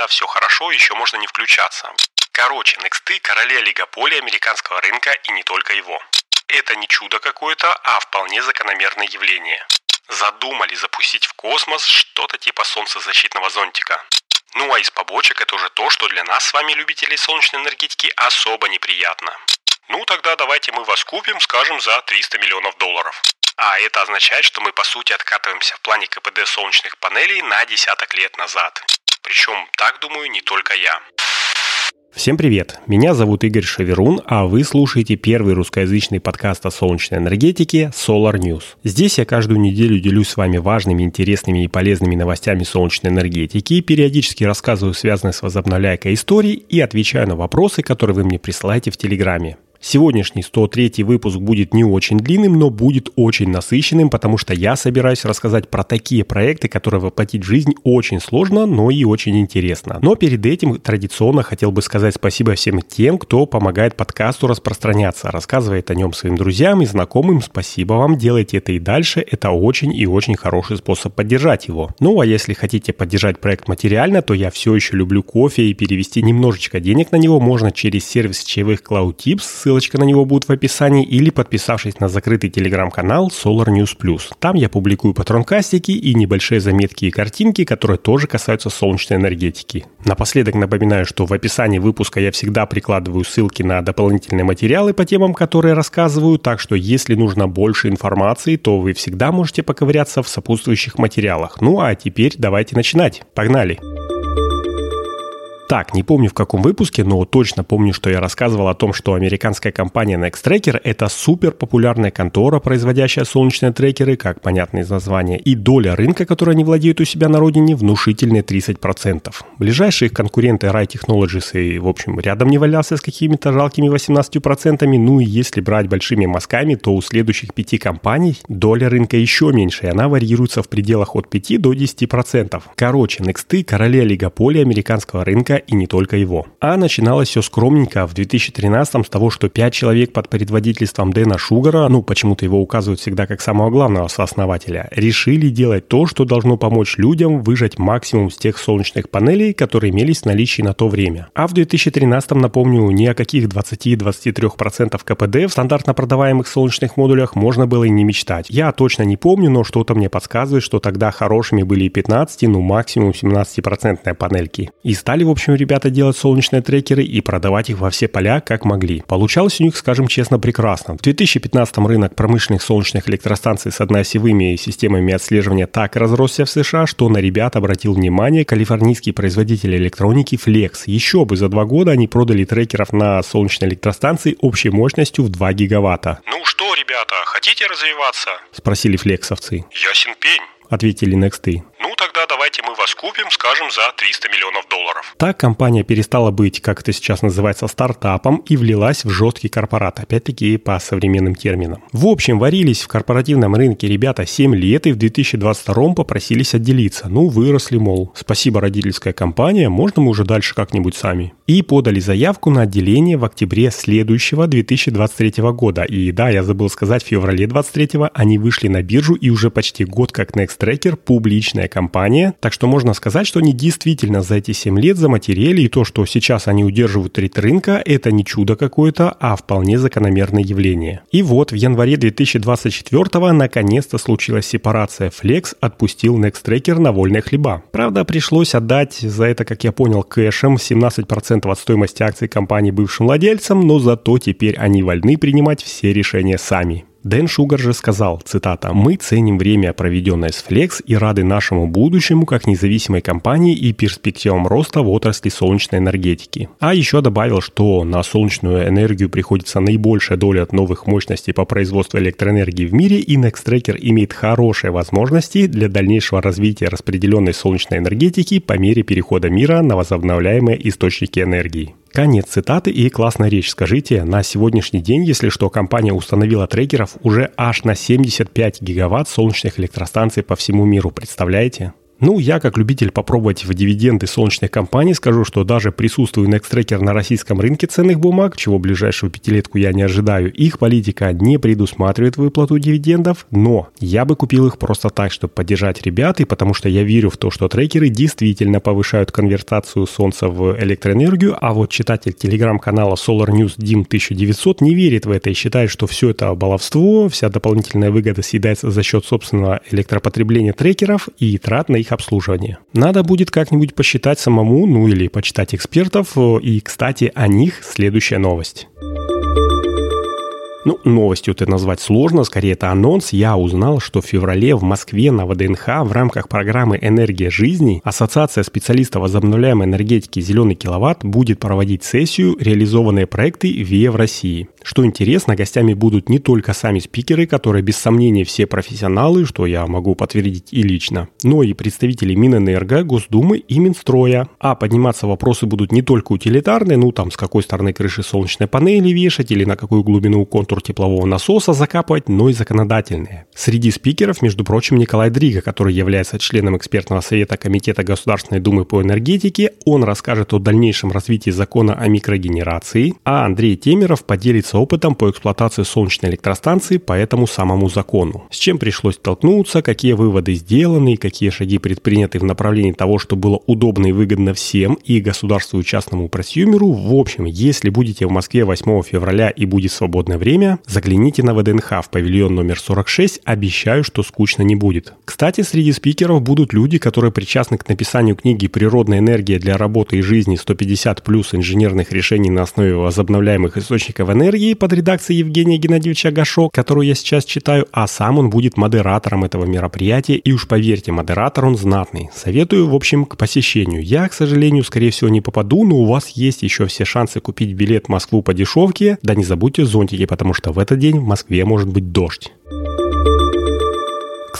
ребята, все хорошо, еще можно не включаться. Короче, Nexty – короли олигополия американского рынка и не только его. Это не чудо какое-то, а вполне закономерное явление. Задумали запустить в космос что-то типа солнцезащитного зонтика. Ну а из побочек это уже то, что для нас с вами, любителей солнечной энергетики, особо неприятно. Ну тогда давайте мы вас купим, скажем, за 300 миллионов долларов. А это означает, что мы по сути откатываемся в плане КПД солнечных панелей на десяток лет назад. Причем, так думаю, не только я. Всем привет! Меня зовут Игорь Шаверун, а вы слушаете первый русскоязычный подкаст о солнечной энергетике Solar News. Здесь я каждую неделю делюсь с вами важными, интересными и полезными новостями солнечной энергетики, периодически рассказываю связанные с возобновляйкой истории и отвечаю на вопросы, которые вы мне присылаете в Телеграме. Сегодняшний 103 выпуск будет не очень длинным, но будет очень насыщенным, потому что я собираюсь рассказать про такие проекты, которые воплотить в жизнь очень сложно, но и очень интересно. Но перед этим традиционно хотел бы сказать спасибо всем тем, кто помогает подкасту распространяться, рассказывает о нем своим друзьям и знакомым. Спасибо вам, делайте это и дальше. Это очень и очень хороший способ поддержать его. Ну а если хотите поддержать проект материально, то я все еще люблю кофе и перевести немножечко денег на него можно через сервис чаевых Cloud Tips ссылочка на него будет в описании, или подписавшись на закрытый телеграм-канал Solar News Plus. Там я публикую патронкастики и небольшие заметки и картинки, которые тоже касаются солнечной энергетики. Напоследок напоминаю, что в описании выпуска я всегда прикладываю ссылки на дополнительные материалы по темам, которые рассказываю, так что если нужно больше информации, то вы всегда можете поковыряться в сопутствующих материалах. Ну а теперь давайте начинать. Погнали! Так, не помню в каком выпуске, но точно помню, что я рассказывал о том, что американская компания Nextracker – это супер популярная контора, производящая солнечные трекеры, как понятно из названия, и доля рынка, которой они владеют у себя на родине, внушительные 30%. Ближайшие их конкуренты Rai Technologies и, в общем, рядом не валялся с какими-то жалкими 18%, ну и если брать большими мазками, то у следующих пяти компаний доля рынка еще меньше, и она варьируется в пределах от 5 до 10%. Короче, Nexty – короли олигополия американского рынка и не только его. А начиналось все скромненько в 2013 с того, что пять человек под предводительством Дэна Шугара, ну почему-то его указывают всегда как самого главного сооснователя, решили делать то, что должно помочь людям выжать максимум с тех солнечных панелей, которые имелись в наличии на то время. А в 2013, напомню, ни о каких 20-23% КПД в стандартно продаваемых солнечных модулях можно было и не мечтать. Я точно не помню, но что-то мне подсказывает, что тогда хорошими были и 15, ну максимум 17% панельки. И стали, в общем, общем, ребята делать солнечные трекеры и продавать их во все поля, как могли. Получалось у них, скажем честно, прекрасно. В 2015 рынок промышленных солнечных электростанций с одноосевыми системами отслеживания так разросся в США, что на ребят обратил внимание калифорнийский производитель электроники Flex. Еще бы, за два года они продали трекеров на солнечной электростанции общей мощностью в 2 гигаватта. Ну что, ребята, хотите развиваться? Спросили флексовцы. Ясен пень ответили Nexty. Ну тогда давайте мы вас купим, скажем, за 300 миллионов долларов. Так компания перестала быть, как это сейчас называется, стартапом и влилась в жесткий корпорат, опять-таки по современным терминам. В общем, варились в корпоративном рынке ребята 7 лет и в 2022 попросились отделиться. Ну, выросли, мол, спасибо, родительская компания, можно мы уже дальше как-нибудь сами. И подали заявку на отделение в октябре следующего 2023 года. И да, я забыл сказать, в феврале 2023 они вышли на биржу и уже почти год как Next Tracker публичная компания, так что можно сказать, что они действительно за эти 7 лет заматерели, и то, что сейчас они удерживают треть рынка, это не чудо какое-то, а вполне закономерное явление. И вот в январе 2024 наконец-то случилась сепарация. Flex отпустил Nextracker на вольные хлеба. Правда, пришлось отдать за это, как я понял, кэшем 17% от стоимости акций компании бывшим владельцам, но зато теперь они вольны принимать все решения сами. Дэн Шугар же сказал, цитата, «Мы ценим время, проведенное с Flex, и рады нашему будущему как независимой компании и перспективам роста в отрасли солнечной энергетики». А еще добавил, что на солнечную энергию приходится наибольшая доля от новых мощностей по производству электроэнергии в мире, и Nextracker имеет хорошие возможности для дальнейшего развития распределенной солнечной энергетики по мере перехода мира на возобновляемые источники энергии. Конец цитаты и классная речь. Скажите, на сегодняшний день, если что, компания установила трекеров уже аж на 75 гигаватт солнечных электростанций по всему миру. Представляете? Ну, я как любитель попробовать в дивиденды солнечных компаний скажу, что даже присутствуя Nextracker на российском рынке ценных бумаг, чего ближайшую пятилетку я не ожидаю, их политика не предусматривает выплату дивидендов, но я бы купил их просто так, чтобы поддержать ребят, и потому что я верю в то, что трекеры действительно повышают конвертацию солнца в электроэнергию, а вот читатель телеграм-канала Solar News Dim 1900 не верит в это и считает, что все это баловство, вся дополнительная выгода съедается за счет собственного электропотребления трекеров и трат на их их обслуживания. Надо будет как-нибудь посчитать самому, ну или почитать экспертов. И, кстати, о них следующая новость. Ну, новостью это назвать сложно, скорее это анонс. Я узнал, что в феврале в Москве на ВДНХ в рамках программы «Энергия жизни» Ассоциация специалистов возобновляемой энергетики «Зеленый киловатт» будет проводить сессию «Реализованные проекты ВИЭ в России». Что интересно, гостями будут не только сами спикеры, которые без сомнения все профессионалы, что я могу подтвердить и лично, но и представители Минэнерго, Госдумы и Минстроя. А подниматься вопросы будут не только утилитарные, ну там с какой стороны крыши солнечной панели вешать или на какую глубину контур теплового насоса закапывать, но и законодательные. Среди спикеров, между прочим, Николай Дрига, который является членом экспертного совета Комитета Государственной Думы по энергетике. Он расскажет о дальнейшем развитии закона о микрогенерации, а Андрей Темеров поделится делится опытом по эксплуатации солнечной электростанции по этому самому закону. С чем пришлось столкнуться, какие выводы сделаны и какие шаги предприняты в направлении того, что было удобно и выгодно всем и государству и частному просюмеру. В общем, если будете в Москве 8 февраля и будет свободное время, загляните на ВДНХ в павильон номер 46, обещаю, что скучно не будет. Кстати, среди спикеров будут люди, которые причастны к написанию книги «Природная энергия для работы и жизни 150 плюс инженерных решений на основе возобновляемых источников энергии», энергии под редакцией Евгения Геннадьевича Гашо, которую я сейчас читаю, а сам он будет модератором этого мероприятия. И уж поверьте, модератор он знатный. Советую, в общем, к посещению. Я, к сожалению, скорее всего, не попаду, но у вас есть еще все шансы купить билет в Москву по дешевке. Да не забудьте зонтики, потому что в этот день в Москве может быть дождь.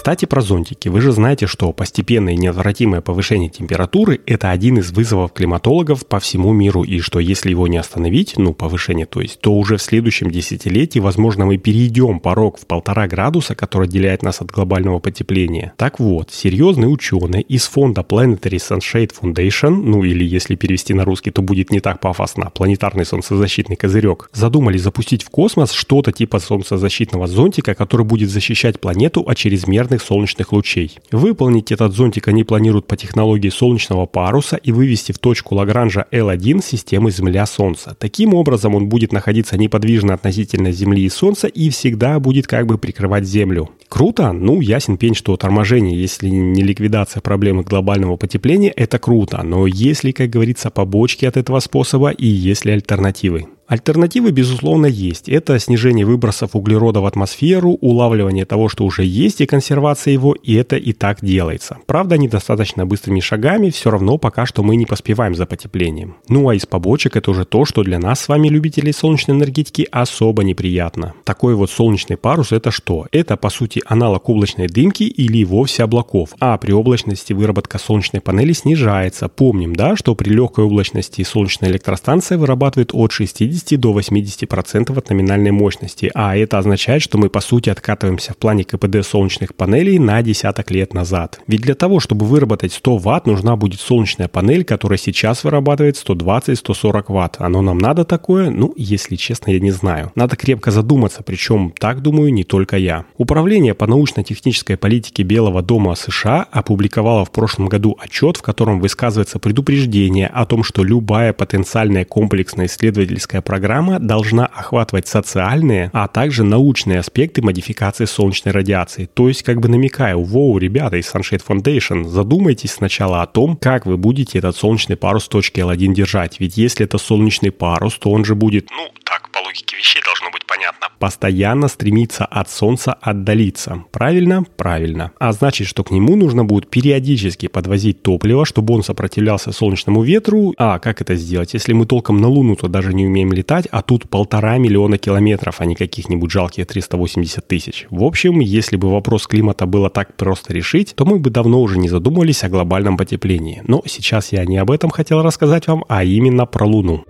Кстати, про зонтики. Вы же знаете, что постепенное и неотвратимое повышение температуры – это один из вызовов климатологов по всему миру, и что если его не остановить, ну, повышение то есть, то уже в следующем десятилетии, возможно, мы перейдем порог в полтора градуса, который отделяет нас от глобального потепления. Так вот, серьезные ученые из фонда Planetary Sunshade Foundation, ну или если перевести на русский, то будет не так пафосно, планетарный солнцезащитный козырек, задумали запустить в космос что-то типа солнцезащитного зонтика, который будет защищать планету от чрезмерного чрезмерных солнечных лучей. Выполнить этот зонтик они планируют по технологии солнечного паруса и вывести в точку Лагранжа L1 системы Земля-Солнце. Таким образом он будет находиться неподвижно относительно Земли и Солнца и всегда будет как бы прикрывать Землю. Круто? Ну, ясен пень, что торможение, если не ликвидация проблемы глобального потепления, это круто. Но есть ли, как говорится, побочки от этого способа и есть ли альтернативы? Альтернативы, безусловно, есть. Это снижение выбросов углерода в атмосферу, улавливание того, что уже есть, и консервация его, и это и так делается. Правда, недостаточно быстрыми шагами, все равно пока что мы не поспеваем за потеплением. Ну а из побочек это уже то, что для нас с вами, любителей солнечной энергетики, особо неприятно. Такой вот солнечный парус это что? Это, по сути, аналог облачной дымки или вовсе облаков, а при облачности выработка солнечной панели снижается. Помним, да, что при легкой облачности солнечная электростанция вырабатывает от 60 50 до 80% от номинальной мощности, а это означает, что мы по сути откатываемся в плане КПД солнечных панелей на десяток лет назад. Ведь для того, чтобы выработать 100 Вт, нужна будет солнечная панель, которая сейчас вырабатывает 120-140 Вт. Оно нам надо такое? Ну, если честно, я не знаю. Надо крепко задуматься, причем так думаю не только я. Управление по научно-технической политике Белого дома США опубликовало в прошлом году отчет, в котором высказывается предупреждение о том, что любая потенциальная комплексная исследовательская программа должна охватывать социальные, а также научные аспекты модификации солнечной радиации. То есть, как бы намекая, воу, ребята из Sunshade Foundation, задумайтесь сначала о том, как вы будете этот солнечный парус в точке L1 держать. Ведь если это солнечный парус, то он же будет, ну, так, по логике вещей должно быть понятно. Постоянно стремиться от Солнца отдалиться. Правильно? Правильно. А значит, что к нему нужно будет периодически подвозить топливо, чтобы он сопротивлялся солнечному ветру. А как это сделать? Если мы толком на Луну-то даже не умеем летать, а тут полтора миллиона километров, а не каких-нибудь жалкие 380 тысяч. В общем, если бы вопрос климата было так просто решить, то мы бы давно уже не задумывались о глобальном потеплении. Но сейчас я не об этом хотел рассказать вам, а именно про Луну.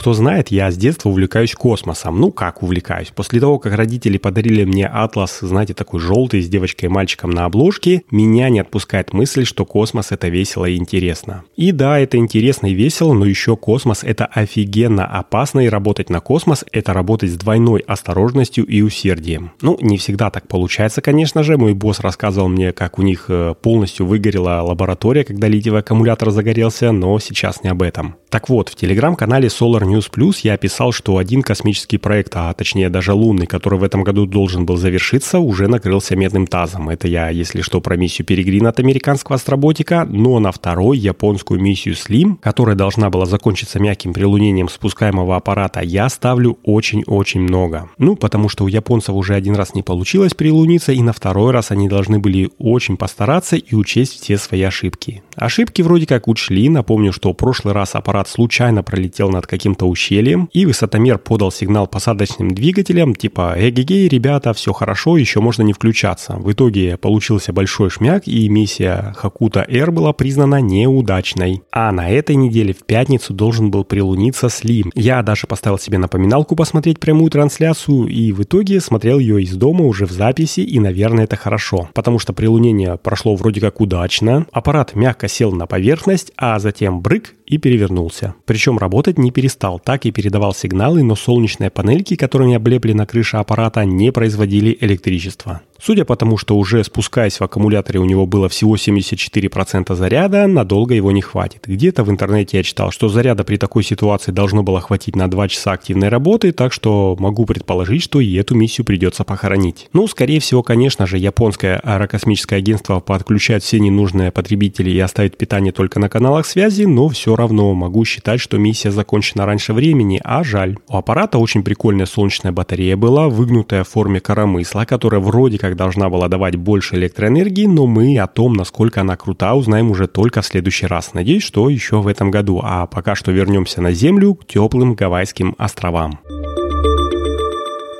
Кто знает, я с детства увлекаюсь космосом. Ну, как увлекаюсь? После того, как родители подарили мне атлас, знаете, такой желтый с девочкой и мальчиком на обложке, меня не отпускает мысль, что космос это весело и интересно. И да, это интересно и весело, но еще космос это офигенно опасно, и работать на космос это работать с двойной осторожностью и усердием. Ну, не всегда так получается, конечно же. Мой босс рассказывал мне, как у них э, полностью выгорела лаборатория, когда литиевый аккумулятор загорелся, но сейчас не об этом. Так вот, в телеграм-канале Solar News Plus я описал, что один космический проект, а точнее даже лунный, который в этом году должен был завершиться, уже накрылся медным тазом. Это я, если что, про миссию Перегрин от американского астроботика, но на второй японскую миссию SLIM, которая должна была закончиться мягким прилунением спускаемого аппарата, я ставлю очень-очень много. Ну, потому что у японцев уже один раз не получилось прилуниться, и на второй раз они должны были очень постараться и учесть все свои ошибки. Ошибки вроде как учли, напомню, что в прошлый раз аппарат случайно пролетел над каким-то ущельем, и высотомер подал сигнал посадочным двигателям, типа «Эгегей, ребята, все хорошо, еще можно не включаться». В итоге получился большой шмяк, и миссия Хакута-Р была признана неудачной. А на этой неделе в пятницу должен был прилуниться Слим. Я даже поставил себе напоминалку посмотреть прямую трансляцию, и в итоге смотрел ее из дома уже в записи, и, наверное, это хорошо, потому что прилунение прошло вроде как удачно, аппарат мягко сел на поверхность, а затем брык и перевернулся. Причем работать не перестал, так и передавал сигналы, но солнечные панельки, которыми облеплена крыша аппарата, не производили электричество. Судя по тому, что уже спускаясь в аккумуляторе у него было всего 74% заряда, надолго его не хватит. Где-то в интернете я читал, что заряда при такой ситуации должно было хватить на 2 часа активной работы, так что могу предположить, что и эту миссию придется похоронить. Ну, скорее всего, конечно же, японское аэрокосмическое агентство подключает все ненужные потребители и оставит питание только на каналах связи, но все равно могу считать, что миссия закончена раньше времени, а жаль. У аппарата очень прикольная солнечная батарея была, выгнутая в форме коромысла, которая вроде как должна была давать больше электроэнергии, но мы о том, насколько она крута, узнаем уже только в следующий раз. Надеюсь, что еще в этом году. А пока что вернемся на Землю к теплым Гавайским островам.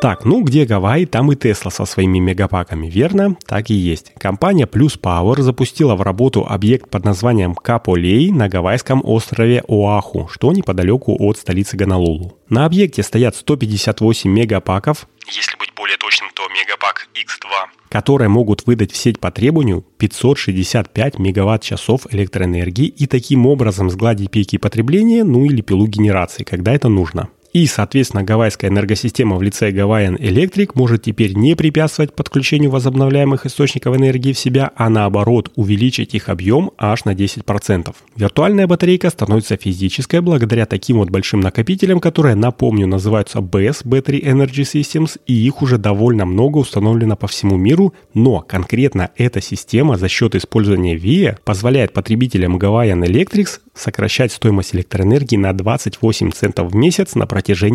Так, ну где Гавайи, там и Тесла со своими мегапаками, верно? Так и есть. Компания Plus Power запустила в работу объект под названием Каполей на гавайском острове Оаху, что неподалеку от столицы Гонолулу. На объекте стоят 158 мегапаков, если быть более точным, то мегапак X2, которые могут выдать в сеть по требованию 565 мегаватт-часов электроэнергии и таким образом сгладить пики потребления, ну или пилу генерации, когда это нужно. И, соответственно, гавайская энергосистема в лице Gawaiian Electric может теперь не препятствовать подключению возобновляемых источников энергии в себя, а наоборот увеличить их объем аж на 10%. Виртуальная батарейка становится физической благодаря таким вот большим накопителям, которые, напомню, называются BESS Battery Energy Systems, и их уже довольно много установлено по всему миру, но конкретно эта система за счет использования VIA позволяет потребителям Gawaiian Electric сокращать стоимость электроэнергии на 28 центов в месяц на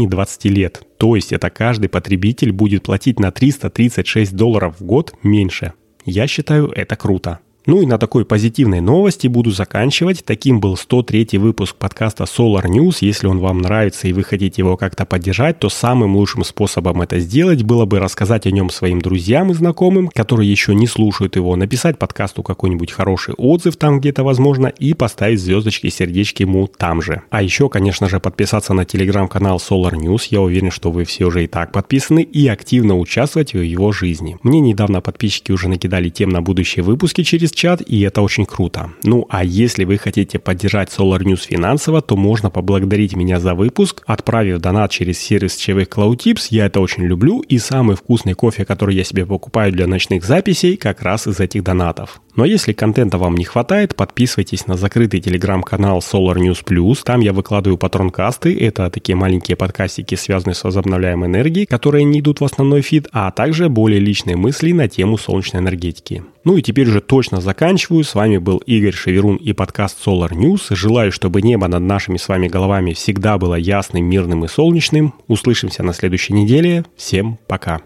20 лет. То есть это каждый потребитель будет платить на 336 долларов в год меньше. Я считаю это круто. Ну и на такой позитивной новости буду заканчивать. Таким был 103 выпуск подкаста Solar News. Если он вам нравится и вы хотите его как-то поддержать, то самым лучшим способом это сделать было бы рассказать о нем своим друзьям и знакомым, которые еще не слушают его, написать подкасту какой-нибудь хороший отзыв там где-то возможно и поставить звездочки и сердечки ему там же. А еще, конечно же, подписаться на телеграм-канал Solar News. Я уверен, что вы все уже и так подписаны и активно участвовать в его жизни. Мне недавно подписчики уже накидали тем на будущие выпуски через чат, и это очень круто. Ну, а если вы хотите поддержать Solar News финансово, то можно поблагодарить меня за выпуск, отправив донат через сервис чаевых Cloud Tips, я это очень люблю, и самый вкусный кофе, который я себе покупаю для ночных записей, как раз из этих донатов. Но если контента вам не хватает, подписывайтесь на закрытый телеграм-канал Solar News Plus. Там я выкладываю патронкасты. Это такие маленькие подкастики, связанные с возобновляемой энергией, которые не идут в основной фид, а также более личные мысли на тему солнечной энергетики. Ну и теперь уже точно заканчиваю. С вами был Игорь Шеверун и подкаст Solar News. Желаю, чтобы небо над нашими с вами головами всегда было ясным, мирным и солнечным. Услышимся на следующей неделе. Всем пока.